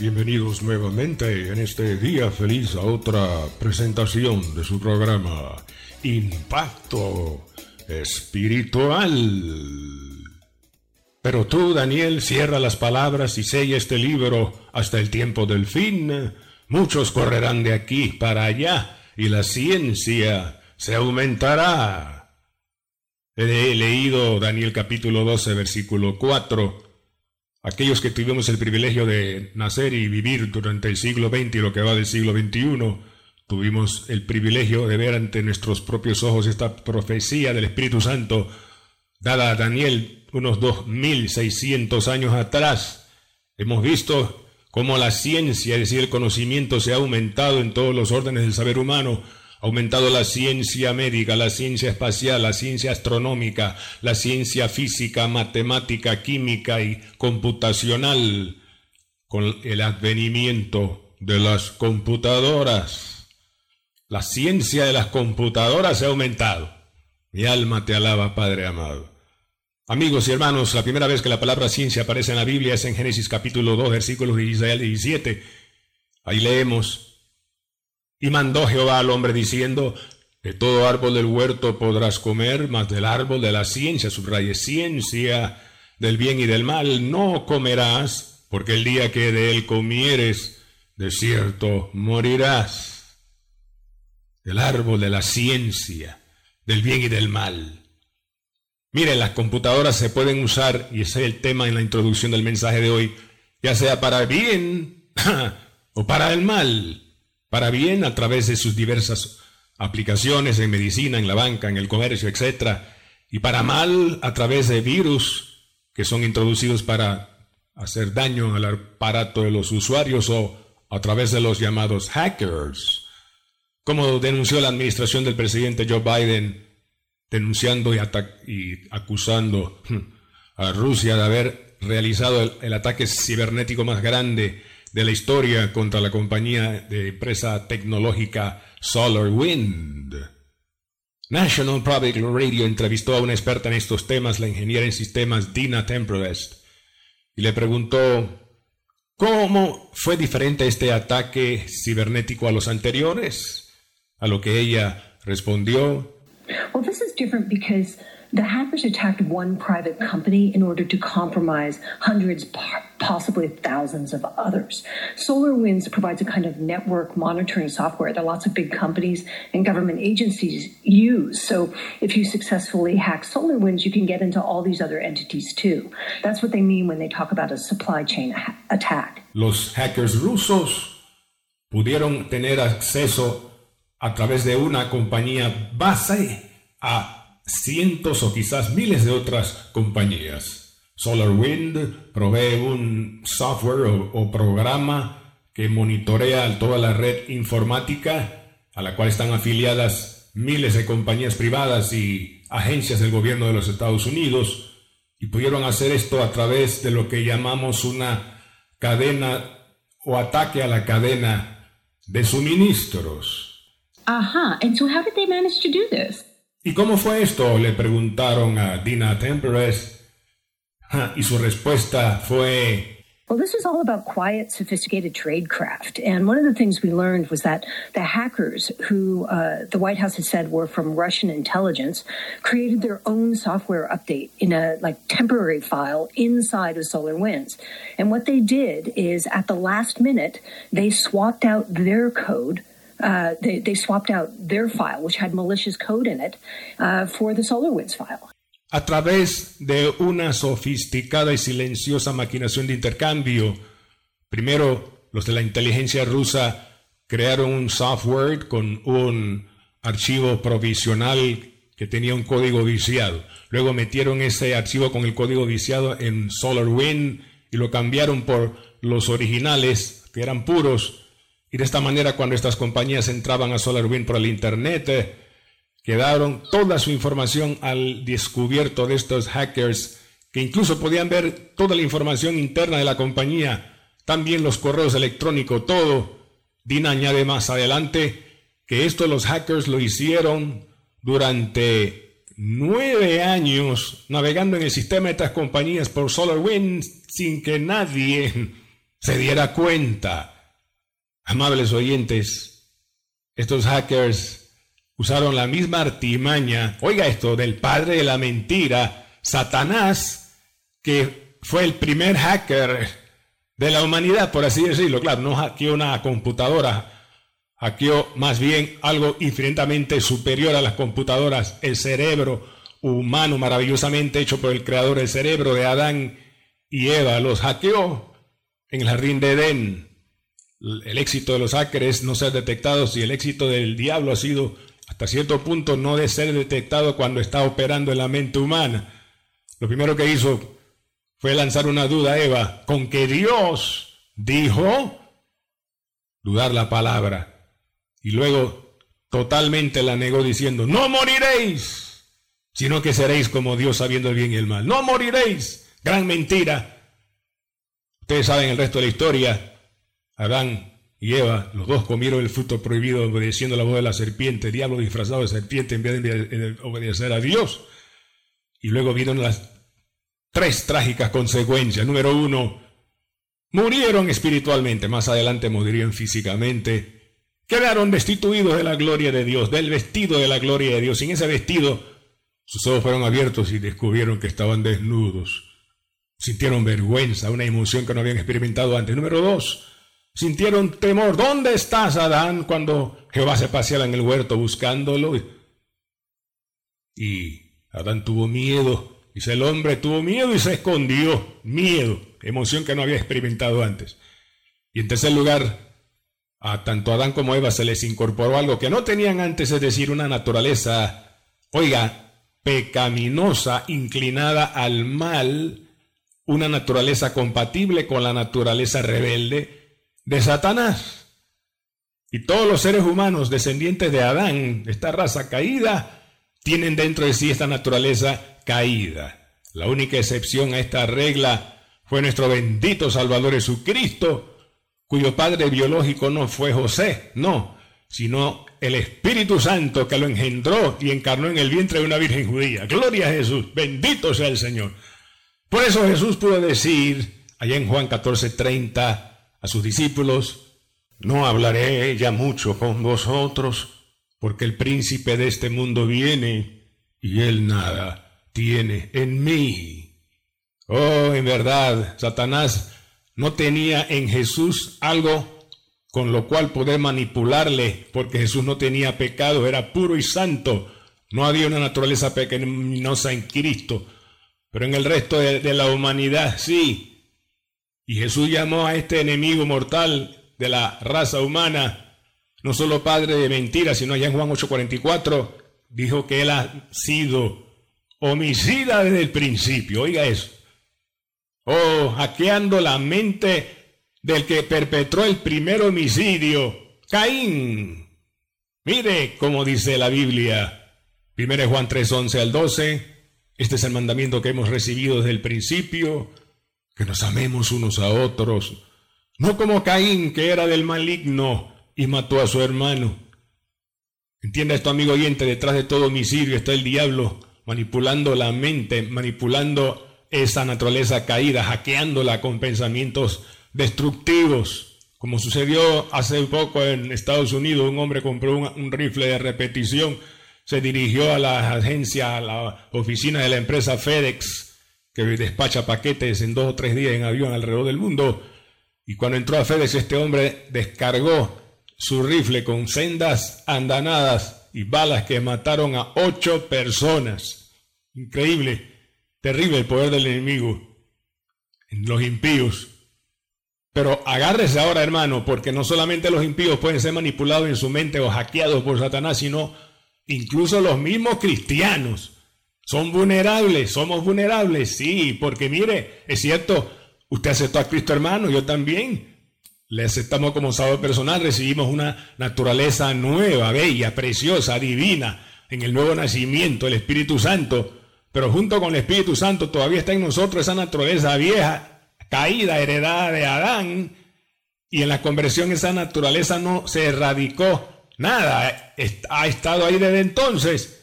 Bienvenidos nuevamente en este día feliz a otra presentación de su programa Impacto Espiritual. Pero tú, Daniel, cierra las palabras y sella este libro hasta el tiempo del fin. Muchos correrán de aquí para allá y la ciencia se aumentará. He leído Daniel capítulo 12, versículo 4 aquellos que tuvimos el privilegio de nacer y vivir durante el siglo XX y lo que va del siglo XXI, tuvimos el privilegio de ver ante nuestros propios ojos esta profecía del Espíritu Santo dada a Daniel unos 2600 años atrás. Hemos visto cómo la ciencia, es decir, el conocimiento se ha aumentado en todos los órdenes del saber humano, ha aumentado la ciencia médica, la ciencia espacial, la ciencia astronómica, la ciencia física, matemática, química y computacional con el advenimiento de las computadoras. La ciencia de las computadoras ha aumentado. Mi alma te alaba, Padre amado. Amigos y hermanos, la primera vez que la palabra ciencia aparece en la Biblia es en Génesis capítulo 2, versículos 16 al 17. Ahí leemos, y mandó Jehová al hombre diciendo, de todo árbol del huerto podrás comer, mas del árbol de la ciencia, subraye ciencia del bien y del mal, no comerás, porque el día que de él comieres, de cierto morirás. Del árbol de la ciencia, del bien y del mal. Miren, las computadoras se pueden usar, y ese es el tema en la introducción del mensaje de hoy, ya sea para bien o para el mal para bien a través de sus diversas aplicaciones en medicina, en la banca, en el comercio, etc. Y para mal a través de virus que son introducidos para hacer daño al aparato de los usuarios o a través de los llamados hackers. Como denunció la administración del presidente Joe Biden, denunciando y, acusando a Rusia de haber realizado el ataque cibernético más grande de la historia contra la compañía de empresa tecnológica SolarWind. National Public Radio entrevistó a una experta en estos temas, la ingeniera en sistemas Dina Temperest, y le preguntó cómo fue diferente este ataque cibernético a los anteriores, a lo que ella respondió. Well, this is different because the hackers attacked one private company in order to compromise hundreds, possibly thousands of others. SolarWinds provides a kind of network monitoring software that lots of big companies and government agencies use. So if you successfully hack SolarWinds, you can get into all these other entities too. That's what they mean when they talk about a supply chain attack. Los hackers rusos pudieron tener acceso a través de una compañía base a cientos o quizás miles de otras compañías. SolarWind provee un software o, programa que monitorea toda la red informática a la cual están afiliadas miles de compañías privadas y agencias del gobierno de los Estados Unidos y pudieron hacer esto a través de lo que llamamos una cadena o ataque a la cadena de suministros. Ajá, and so how did they manage to do this? ¿Y cómo fue esto? Le preguntaron a Dina Temperes. Y su respuesta fue... Well, this is all about quiet, sophisticated tradecraft. And one of the things we learned was that the hackers, who uh, the White House has said were from Russian intelligence, created their own software update in a like temporary file inside of SolarWinds. And what they did is, at the last minute, they swapped out their code uh, they, they, swapped out their file, which had malicious code in it, uh, for the SolarWinds file. A través de una sofisticada y silenciosa maquinación de intercambio, primero los de la inteligencia rusa crearon un software con un archivo provisional que tenía un código viciado. Luego metieron ese archivo con el código viciado en SolarWinds y lo cambiaron por los originales, que eran puros, Y de esta manera, cuando estas compañías entraban a SolarWind por el Internet, eh, quedaron toda su información al descubierto de estos hackers, que incluso podían ver toda la información interna de la compañía, también los correos electrónicos, todo. Dina añade más adelante que esto los hackers lo hicieron durante nueve años navegando en el sistema de estas compañías por SolarWind sin que nadie se diera cuenta. Amables oyentes, estos hackers usaron la misma artimaña, oiga esto, del padre de la mentira, Satanás, que fue el primer hacker de la humanidad, por así decirlo. Claro, no hackeó una computadora, hackeó más bien algo infinitamente superior a las computadoras, el cerebro humano maravillosamente hecho por el creador, el cerebro de Adán y Eva, los hackeó en el jardín de Edén el éxito de los hackers es no ser detectados y el éxito del diablo ha sido hasta cierto punto no de ser detectado cuando está operando en la mente humana. Lo primero que hizo fue lanzar una duda a Eva, con que Dios dijo, dudar la palabra, y luego totalmente la negó diciendo, no moriréis, sino que seréis como Dios sabiendo el bien y el mal. No moriréis, gran mentira. Ustedes saben el resto de la historia, Adán y Eva, los dos comieron el fruto prohibido obedeciendo la voz de la serpiente, diablo disfrazado de serpiente en vez de obedecer a Dios. Y luego vieron las tres trágicas consecuencias. Número uno, murieron espiritualmente, más adelante morirían físicamente. Quedaron destituidos de la gloria de Dios, del vestido de la gloria de Dios. Sin ese vestido, sus ojos fueron abiertos y descubrieron que estaban desnudos. Sintieron vergüenza, una emoción que no habían experimentado antes. Número dos, Sintieron temor. ¿Dónde estás, Adán? Cuando Jehová se paseaba en el huerto buscándolo. Y Adán tuvo miedo. Dice el hombre tuvo miedo y se escondió. Miedo. Emoción que no había experimentado antes. Y en tercer lugar, a tanto Adán como Eva se les incorporó algo que no tenían antes, es decir, una naturaleza, oiga, pecaminosa, inclinada al mal, una naturaleza compatible con la naturaleza rebelde, de Satanás. Y todos los seres humanos descendientes de Adán, esta raza caída, tienen dentro de sí esta naturaleza caída. La única excepción a esta regla fue nuestro bendito Salvador Jesucristo, cuyo padre biológico no fue José, no, sino el Espíritu Santo que lo engendró y encarnó en el vientre de una virgen judía. Gloria a Jesús, bendito sea el Señor. Por eso Jesús pudo decir, allá en Juan 14, 30, a sus discípulos, no hablaré ya mucho con vosotros, porque el príncipe de este mundo viene y él nada tiene en mí. Oh, en verdad, Satanás no tenía en Jesús algo con lo cual poder manipularle, porque Jesús no tenía pecado, era puro y santo. No había una naturaleza pecaminosa en Cristo, pero en el resto de, de la humanidad sí. Y Jesús llamó a este enemigo mortal de la raza humana, no solo padre de mentiras, sino allá en Juan 8:44, dijo que él ha sido homicida desde el principio. Oiga eso. Oh, hackeando la mente del que perpetró el primer homicidio, Caín. Mire cómo dice la Biblia. 1 Juan 3, 11 al 12. Este es el mandamiento que hemos recibido desde el principio que nos amemos unos a otros, no como Caín, que era del maligno y mató a su hermano. Entienda esto, amigo oyente, detrás de todo homicidio está el diablo manipulando la mente, manipulando esa naturaleza caída, hackeándola con pensamientos destructivos. Como sucedió hace poco en Estados Unidos, un hombre compró un, un rifle de repetición, se dirigió a la agencia, a la oficina de la empresa FedEx, que despacha paquetes en dos o tres días en avión alrededor del mundo. Y cuando entró a FedEx, este hombre descargó su rifle con sendas andanadas y balas que mataron a ocho personas. Increíble, terrible el poder del enemigo en los impíos. Pero agárrese ahora, hermano, porque no solamente los impíos pueden ser manipulados en su mente o hackeados por Satanás, sino incluso los mismos cristianos son vulnerables, somos vulnerables, sí, porque mire, es cierto, usted aceptó a Cristo hermano, yo también. le aceptamos como salvador personal, recibimos una naturaleza nueva, bella, preciosa, divina, en el nuevo nacimiento, el Espíritu Santo. Pero junto con el Espíritu Santo todavía está en nosotros esa naturaleza vieja, caída, heredada de Adán. Y en la conversión esa naturaleza no se erradicó nada, ha estado ahí desde entonces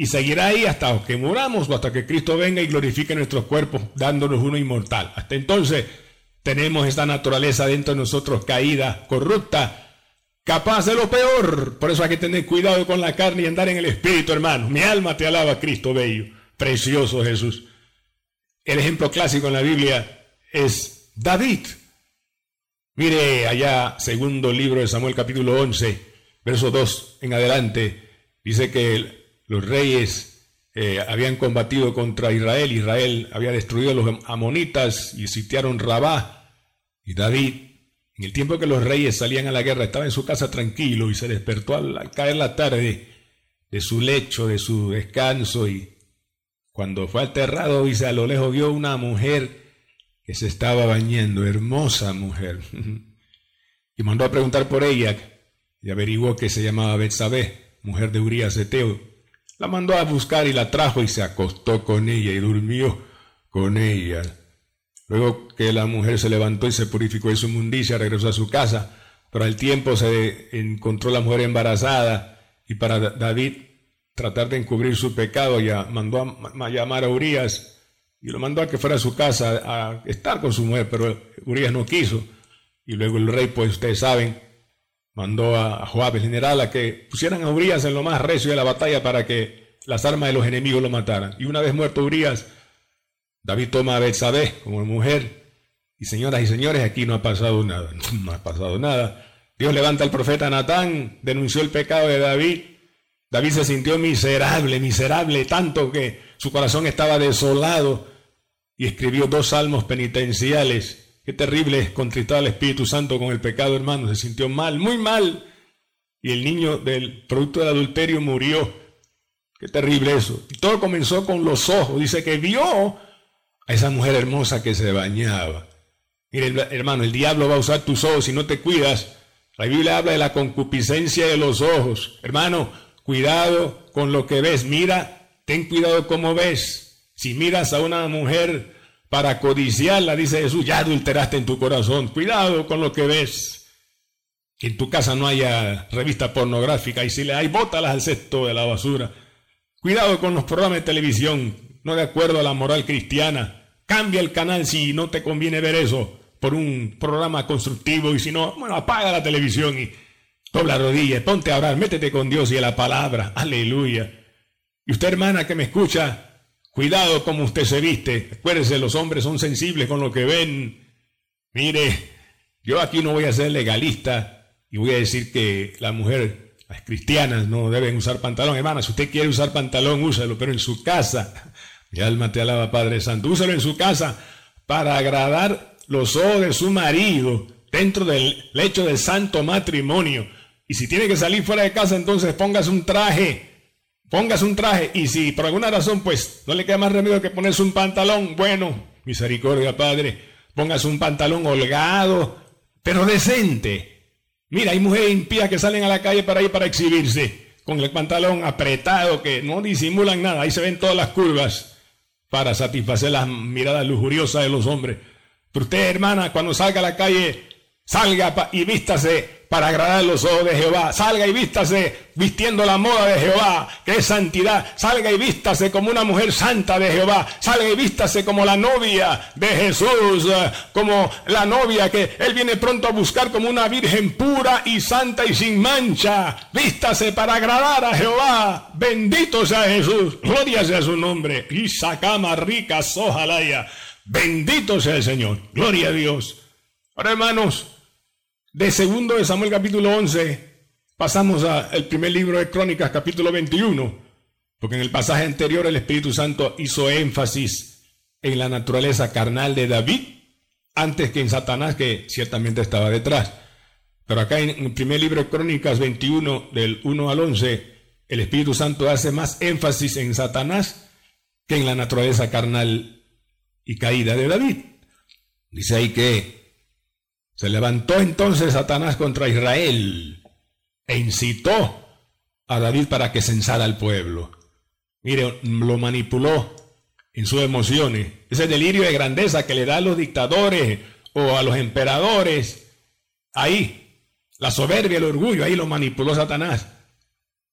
y seguirá ahí hasta que muramos o hasta que Cristo venga y glorifique nuestros cuerpos, dándonos uno inmortal. Hasta entonces tenemos esta naturaleza dentro de nosotros caída, corrupta, capaz de lo peor. Por eso hay que tener cuidado con la carne y andar en el espíritu, hermano. Mi alma te alaba, Cristo bello, precioso Jesús. El ejemplo clásico en la Biblia es David. Mire allá, segundo libro de Samuel capítulo 11, verso 2 en adelante, dice que los reyes eh, habían combatido contra Israel, Israel había destruido a los amonitas y sitiaron Rabá, y David, en el tiempo que los reyes salían a la guerra, estaba en su casa tranquilo y se despertó al, caer la tarde de su lecho, de su descanso y cuando fue aterrado, dice, a lo lejos vio una mujer que se estaba bañando, hermosa mujer. y mandó a preguntar por ella y averiguó que se llamaba Betsabé, mujer de Urias Eteo. La mandó a buscar y la trajo y se acostó con ella y durmió con ella. Luego que la mujer se levantó y se purificó de su mundicia, regresó a su casa, pero al tiempo se encontró la mujer embarazada y para David tratar de encubrir su pecado ya mandó a llamar a Urias y lo mandó a que fuera a su casa a estar con su mujer, pero Urias no quiso. Y luego el rey, pues ustedes saben, mandó a Joab, el general, a que pusieran a Urias en lo más recio de la batalla para que las armas de los enemigos lo mataran. Y una vez muerto Urias, David toma a Betsabé como mujer. Y señoras y señores, aquí no ha pasado nada. No ha pasado nada. Dios levanta al profeta Natán, denunció el pecado de David. David se sintió miserable, miserable, tanto que su corazón estaba desolado y escribió dos salmos penitenciales. Qué terrible es contristar al Espíritu Santo con el pecado, hermano. Se sintió mal, muy mal. Y el niño del producto del adulterio murió. Qué terrible eso. Todo comenzó con los ojos. Dice que vio a esa mujer hermosa que se bañaba. Mire, hermano, el diablo va a usar tus ojos si no te cuidas. La Biblia habla de la concupiscencia de los ojos. Hermano, cuidado con lo que ves. Mira, ten cuidado cómo ves. Si miras a una mujer para codiciarla, dice Jesús, ya adulteraste en tu corazón. Cuidado con lo que ves. Que en tu casa no haya revista pornográfica y si le hay, bótalas al cesto de la basura. Cuidado con los programas de televisión, no de acuerdo a la moral cristiana. Cambia el canal si no te conviene ver eso por un programa constructivo y si no, bueno, apaga la televisión y dobla rodillas, ponte a orar, métete con Dios y a la palabra. Aleluya. Y usted, hermana, que me escucha, cuidado como usted se viste. Acuérdese, los hombres son sensibles con lo que ven. Mire, yo aquí no voy a ser legalista y voy a decir que la mujer, las cristianas, no deben usar pantalón. Hermana, si usted quiere usar pantalón, úsalo, pero en su casa mi alma te alaba, Padre Santo. Úsalo en su casa para agradar los ojos de su marido dentro del lecho del santo matrimonio. Y si tiene que salir fuera de casa, entonces póngase un traje. Póngase un traje. Y si por alguna razón, pues no le queda más remedio que ponerse un pantalón, bueno, misericordia, Padre. Póngase un pantalón holgado, pero decente. Mira, hay mujeres impías que salen a la calle para ir para exhibirse, con el pantalón apretado, que no disimulan nada. Ahí se ven todas las curvas para satisfacer las miradas lujuriosas de los hombres. Pero usted, hermana, cuando salga a la calle, salga y vístase para agradar los ojos de Jehová. Salga y vístase vistiendo la moda de Jehová, que es santidad. Salga y vístase como una mujer santa de Jehová. Salga y vístase como la novia de Jesús, eh, como la novia que Él viene pronto a buscar como una virgen pura y santa y sin mancha. Vístase para agradar a Jehová. Bendito sea Jesús. Gloria sea su nombre. Y sacama rica sojalaya. Bendito sea el Señor. Gloria a Dios. Ahora, hermanos, de segundo de Samuel capítulo 11 pasamos al primer libro de Crónicas capítulo 21, porque en el pasaje anterior el Espíritu Santo hizo énfasis en la naturaleza carnal de David antes que en Satanás que ciertamente estaba detrás. Pero acá en el primer libro de Crónicas 21 del 1 al 11 el Espíritu Santo hace más énfasis en Satanás que en la naturaleza carnal y caída de David. Dice ahí que Se levantó entonces Satanás contra Israel e incitó a David para que censara al pueblo. Mire, lo manipuló en sus emociones. Ese delirio de grandeza que le da a los dictadores o a los emperadores. Ahí, la soberbia, el orgullo, ahí lo manipuló Satanás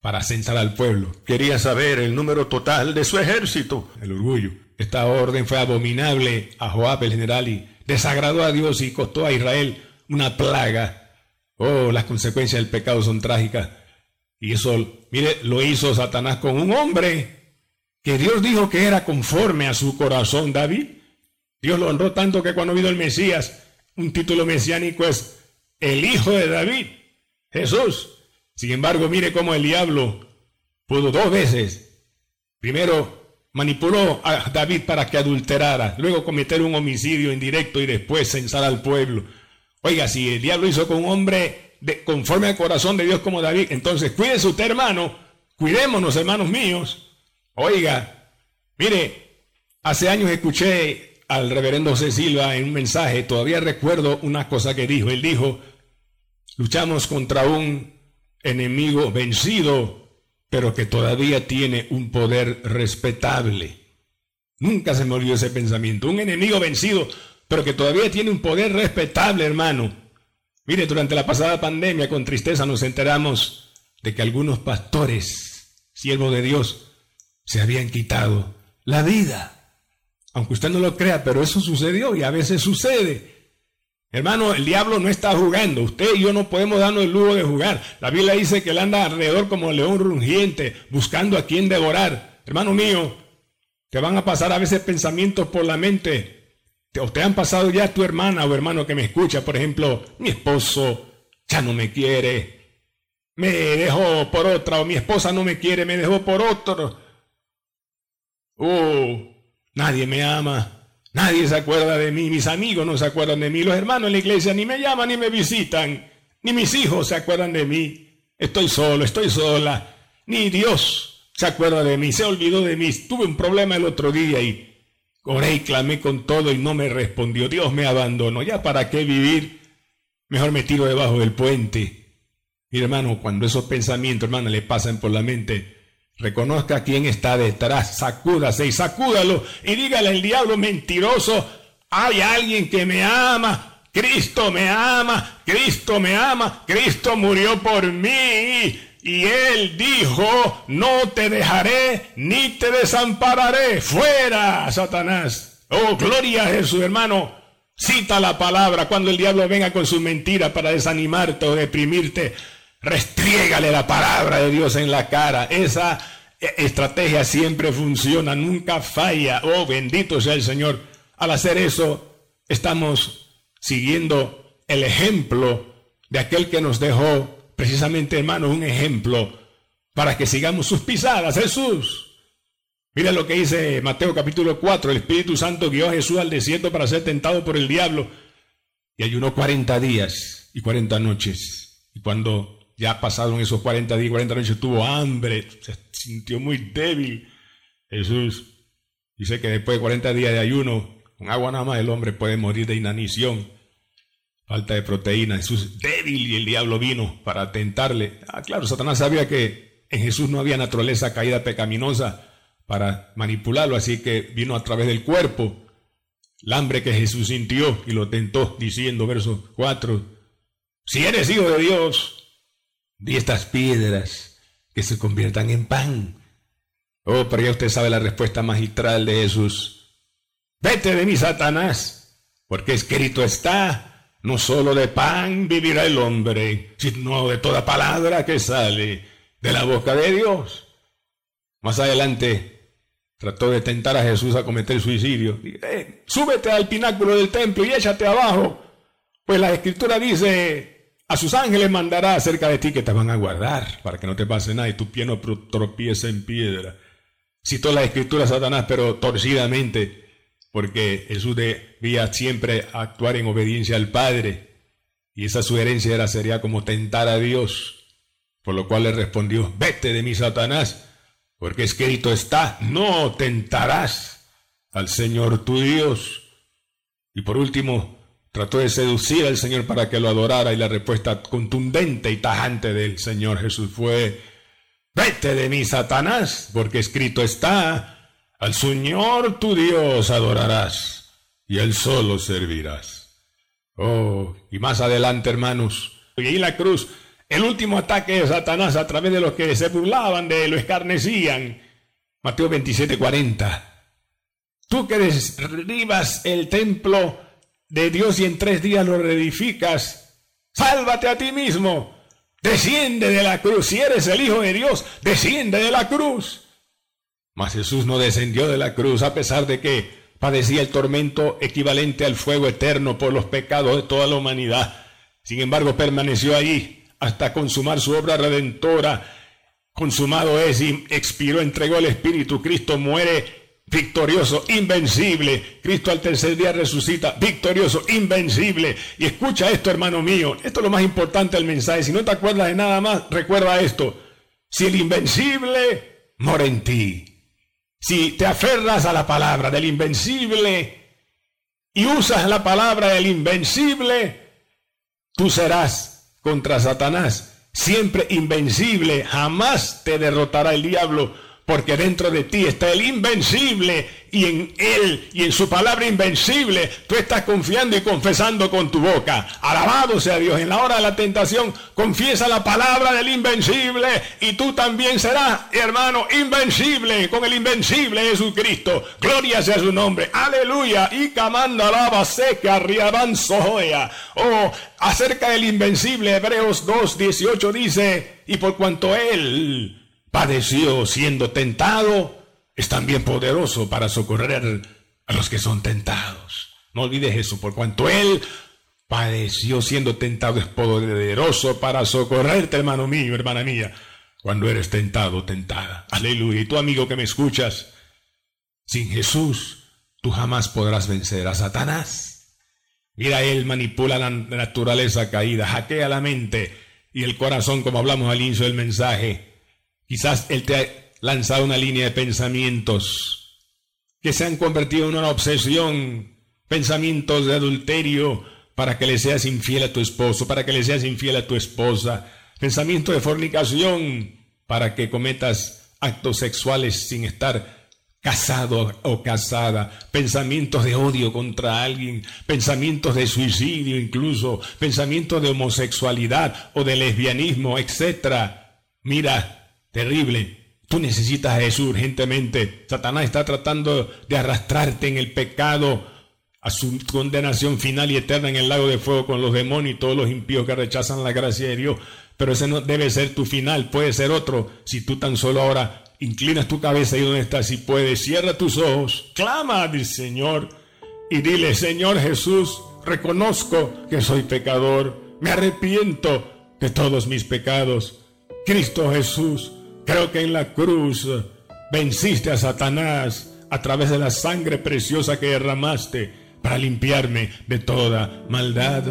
para censar al pueblo. Quería saber el número total de su ejército. El orgullo. Esta orden fue abominable a Joab el general y desagradó a Dios y costó a Israel una plaga. Oh, las consecuencias del pecado son trágicas. Y eso, mire, lo hizo Satanás con un hombre que Dios dijo que era conforme a su corazón, David. Dios lo honró tanto que cuando vino el Mesías, un título mesiánico es el Hijo de David, Jesús. Sin embargo, mire cómo el diablo pudo dos veces. Primero manipuló a David para que adulterara, luego cometer un homicidio indirecto y después censar al pueblo. Oiga, si el diablo hizo con un hombre de, conforme al corazón de Dios como David, entonces cuídese usted, hermano, cuidémonos, hermanos míos. Oiga, mire, hace años escuché al reverendo José Silva en un mensaje, todavía recuerdo una cosa que dijo. Él dijo, luchamos contra un enemigo vencido, pero que todavía tiene un poder respetable. Nunca se me olvidó ese pensamiento. Un enemigo vencido, pero que todavía tiene un poder respetable, hermano. Mire, durante la pasada pandemia, con tristeza nos enteramos de que algunos pastores, siervos de Dios, se habían quitado la vida. Aunque usted no lo crea, pero eso sucedió y a veces sucede. Hermano, el diablo no está jugando. Usted y yo no podemos darnos el lujo de jugar. La Biblia dice que él anda alrededor como león rugiente, buscando a quien devorar. Hermano mío, te van a pasar a veces pensamientos por la mente. O te han pasado ya tu hermana o hermano que me escucha, por ejemplo, mi esposo ya no me quiere, me dejó por otra, o mi esposa no me quiere, me dejó por otro. Oh, nadie me ama. Nadie se acuerda de mí, mis amigos no se acuerdan de mí, los hermanos en la iglesia ni me llaman ni me visitan, ni mis hijos se acuerdan de mí. Estoy solo, estoy sola, ni Dios se acuerda de mí, se olvidó de mí. Tuve un problema el otro día y oré y clamé con todo y no me respondió. Dios me abandonó. ¿Ya para qué vivir? Mejor me tiro debajo del puente. Mi hermano, cuando esos pensamientos, hermano, le pasan por la mente, Reconozca quién está detrás, sacúdase y sacúdalo y dígale al diablo mentiroso, hay alguien que me ama, Cristo me ama, Cristo me ama, Cristo murió por mí. Y él dijo, no te dejaré ni te desampararé. Fuera, Satanás. Oh, gloria a Jesús, hermano. Cita la palabra cuando el diablo venga con su mentira para desanimarte o deprimirte restriégale la palabra de Dios en la cara. Esa estrategia siempre funciona, nunca falla. Oh, bendito sea el Señor. Al hacer eso, estamos siguiendo el ejemplo de aquel que nos dejó, precisamente hermanos, un ejemplo para que sigamos sus pisadas, Jesús. Mira lo que dice Mateo capítulo 4, el Espíritu Santo guió a Jesús al desierto para ser tentado por el diablo y ayunó 40 días y 40 noches. Y cuando ya pasaron esos 40 días, 40 noches, tuvo hambre, se sintió muy débil. Jesús dice que después de 40 días de ayuno, con agua nada más el hombre puede morir de inanición, falta de proteína. Jesús débil y el diablo vino para tentarle. Ah, claro, Satanás sabía que en Jesús no había naturaleza caída pecaminosa para manipularlo, así que vino a través del cuerpo. El hambre que Jesús sintió y lo tentó diciendo, verso 4, si eres hijo de Dios, Di estas piedras que se conviertan en pan. Oh, pero ya usted sabe la respuesta magistral de Jesús. Vete de mí, Satanás, porque escrito está, no solo de pan vivirá el hombre, sino de toda palabra que sale de la boca de Dios. Más adelante trató de tentar a Jesús a cometer suicidio. Eh, súbete al pináculo del templo y échate abajo. Pues la escritura dice, a sus ángeles mandará acerca de ti que te van a guardar para que no te pase nada y tu pie no tropiece en piedra. Citó la escritura Satanás, pero torcidamente, porque Jesús debía siempre actuar en obediencia al Padre. Y esa sugerencia era, sería como tentar a Dios. Por lo cual le respondió, vete de mí, Satanás, porque escrito está, no tentarás al Señor tu Dios. Y por último, Trató de seducir al Señor para que lo adorara y la respuesta contundente y tajante del Señor Jesús fue, vete de mí, Satanás, porque escrito está, al Señor tu Dios adorarás y él solo servirás. Oh, y más adelante, hermanos, y la cruz, el último ataque de Satanás a través de los que se burlaban de él, lo escarnecían. Mateo 27, 40. Tú que derribas el templo de Dios y en tres días lo reedificas, sálvate a ti mismo. Desciende de la cruz. Si eres el Hijo de Dios, desciende de la cruz. Mas Jesús no descendió de la cruz a pesar de que padecía el tormento equivalente al fuego eterno por los pecados de toda la humanidad. Sin embargo, permaneció allí hasta consumar su obra redentora. Consumado es y expiró, entregó el Espíritu. Cristo muere victorioso, invencible. Cristo al tercer día resucita, victorioso, invencible. Y escucha esto, hermano mío. Esto es lo más importante del mensaje. Si no te acuerdas de nada más, recuerda esto. Si el invencible mora en ti, si te aferras a la palabra del invencible y usas la palabra del invencible, tú serás contra Satanás siempre invencible. Jamás te derrotará el diablo porque dentro de ti está el invencible y en Él y en su palabra invencible tú estás confiando y confesando con tu boca. Alabado sea Dios. En la hora de la tentación confiesa la palabra del invencible y tú también serás, hermano, invencible con el invencible Jesucristo. Gloria sea su nombre. Aleluya. Y camanda lava seca sojoya. Oh, acerca del invencible, Hebreos 2, 18 dice, y por cuanto Él padeció siendo tentado, es también poderoso para socorrer a los que son tentados. No olvides eso, por cuanto Él padeció siendo tentado, es poderoso para socorrerte, hermano mío, hermana mía, cuando eres tentado, tentada. Aleluya. Y tú, amigo que me escuchas, sin Jesús, tú jamás podrás vencer a Satanás. Mira, Él manipula la naturaleza caída, hackea la mente y el corazón, como hablamos al inicio del mensaje Quizás Él te ha lanzado una línea de pensamientos que se han convertido en una obsesión, pensamientos de adulterio para que le seas infiel a tu esposo, para que le seas infiel a tu esposa, pensamientos de fornicación para que cometas actos sexuales sin estar casado o casada, pensamientos de odio contra alguien, pensamientos de suicidio incluso, pensamientos de homosexualidad o de lesbianismo, etc. Mira, terrible. Tú necesitas a Jesús urgentemente. Satanás está tratando de arrastrarte en el pecado a su condenación final y eterna en el lago de fuego con los demonios y todos los impíos que rechazan la gracia de Dios. Pero ese no debe ser tu final, puede ser otro. Si tú tan solo ahora inclinas tu cabeza y donde estás, si puedes, cierra tus ojos, clama al Señor y dile, Señor Jesús, reconozco que soy pecador, me arrepiento de todos mis pecados. Cristo Jesús, Creo que en la cruz venciste a Satanás a través de la sangre preciosa que derramaste para limpiarme de toda maldad.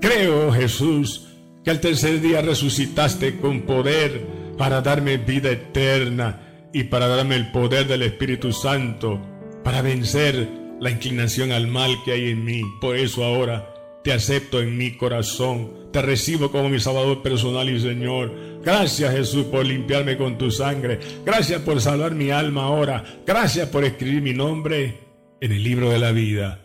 Creo, Jesús, que al tercer día resucitaste con poder para darme vida eterna y para darme el poder del Espíritu Santo, para vencer la inclinación al mal que hay en mí. Por eso ahora te acepto en mi corazón, te recibo como mi Salvador personal y Señor. Gracias Jesús por limpiarme con tu sangre. Gracias por salvar mi alma ahora. Gracias por escribir mi nombre en el libro de la vida.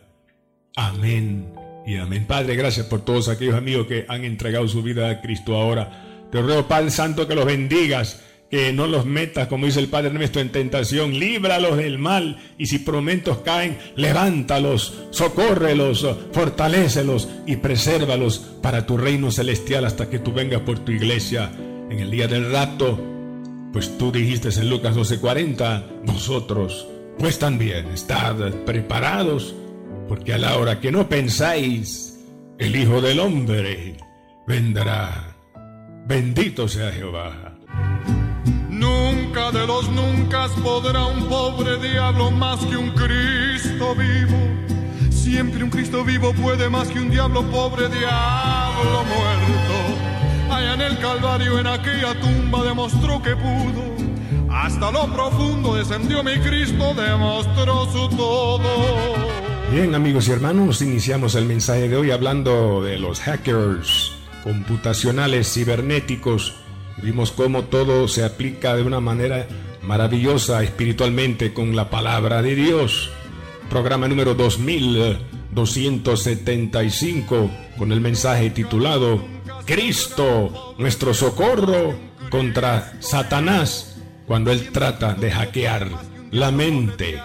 Amén y amén. Padre, gracias por todos aquellos amigos que han entregado su vida a Cristo ahora. Te ruego, Padre Santo, que los bendigas que no los metas, como dice el Padre nuestro, en tentación, líbralos del mal, y si promentos caen, levántalos, socórrelos, fortalécelos y presérvalos para tu reino celestial hasta que tú vengas por tu iglesia en el día del rato. Pues tú dijiste en Lucas 12:40, vosotros, pues también estad preparados, porque a la hora que no pensáis, el Hijo del Hombre vendrá. Bendito sea Jehová. Nunca de los nunca podrá un pobre diablo más que un Cristo vivo. Siempre un Cristo vivo puede más que un diablo pobre diablo muerto. Allá en el Calvario, en aquella tumba, demostró que pudo. Hasta lo profundo descendió mi Cristo, demostró su todo. Bien amigos y hermanos, iniciamos el mensaje de hoy hablando de los hackers computacionales cibernéticos. Vimos cómo todo se aplica de una manera maravillosa espiritualmente con la palabra de Dios. Programa número 2275 con el mensaje titulado Cristo, nuestro socorro contra Satanás cuando él trata de hackear la mente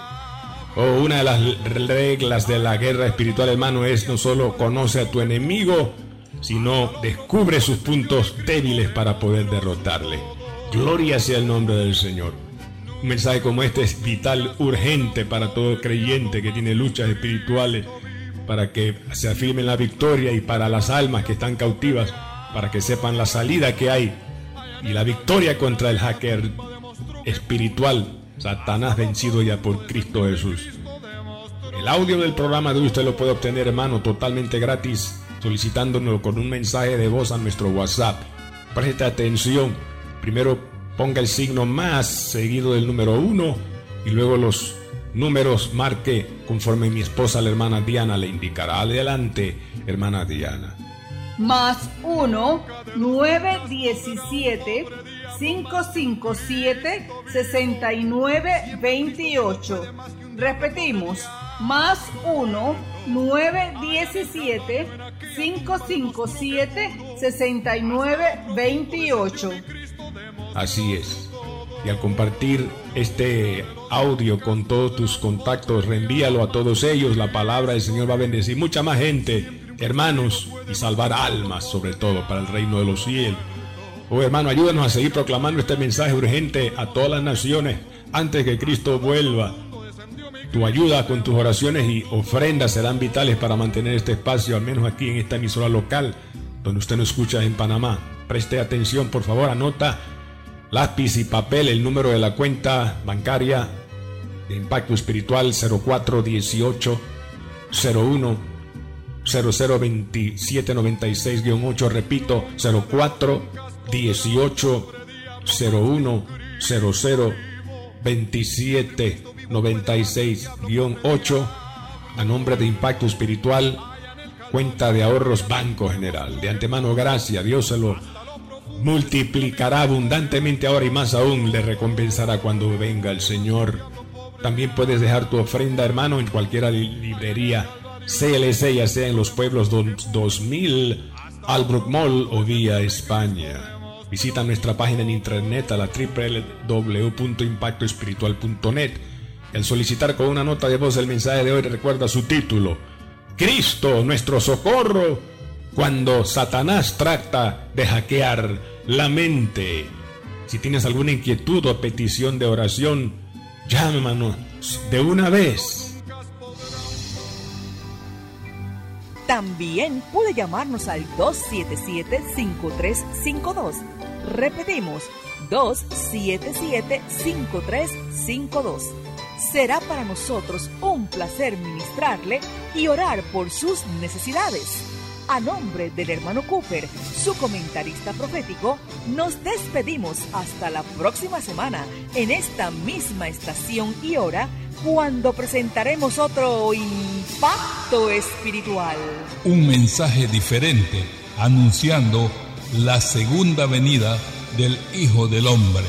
o una de las reglas de la guerra espiritual, hermano, es no solo conoce a tu enemigo, sino descubre sus puntos débiles para poder derrotarle. Gloria sea el nombre del Señor. Un mensaje como este es vital, urgente para todo creyente que tiene luchas espirituales, para que se afirme la victoria y para las almas que están cautivas, para que sepan la salida que hay y la victoria contra el hacker espiritual Satanás vencido ya por Cristo Jesús. El audio del programa de usted lo puede obtener, hermano, totalmente gratis, solicitándonos con un mensaje de voz a nuestro WhatsApp. Preste atención. Primero ponga el signo más seguido del número uno y luego los números marque conforme mi esposa, la hermana Diana, le indicará. Adelante, hermana Diana. Más 1, 9, 17 557 6928. Repetimos, más 1 917 557 6928. Así es. Y al compartir este audio con todos tus contactos, reenvíalo a todos ellos. La palabra del Señor va a bendecir mucha más gente, hermanos, y salvar almas, sobre todo para el reino de los cielos. Oh hermano, ayúdanos a seguir proclamando este mensaje urgente a todas las naciones antes que Cristo vuelva. Tu ayuda con tus oraciones y ofrendas serán vitales para mantener este espacio, al menos aquí en esta emisora local, donde usted nos escucha en Panamá. Preste atención, por favor, anota lápiz y papel el número de la cuenta bancaria de Impacto Espiritual 0418 01 002796-8, repito, 04 18 01 00 27 96 8 a nombre de Impacto Espiritual, cuenta de ahorros Banco General. De antemano, gracias. Dios se lo multiplicará abundantemente ahora y más aún le recompensará cuando venga el Señor. También puedes dejar tu ofrenda, hermano, en cualquier librería CLC, ya sea en los pueblos 2000, Albrook Mall o vía España. Visita nuestra página en internet a la www.impactoespiritual.net. El solicitar con una nota de voz el mensaje de hoy recuerda su título. Cristo, nuestro socorro, cuando Satanás trata de hackear la mente. Si tienes alguna inquietud o petición de oración, llámanos de una vez También puede llamarnos al 277-5352. Repetimos, 277-5352. Será para nosotros un placer ministrarle y orar por sus necesidades. A nombre del hermano Cooper, su comentarista profético, nos despedimos hasta la próxima semana en esta misma estación y hora cuando presentaremos otro impacto espiritual. Un mensaje diferente anunciando la segunda venida del Hijo del Hombre.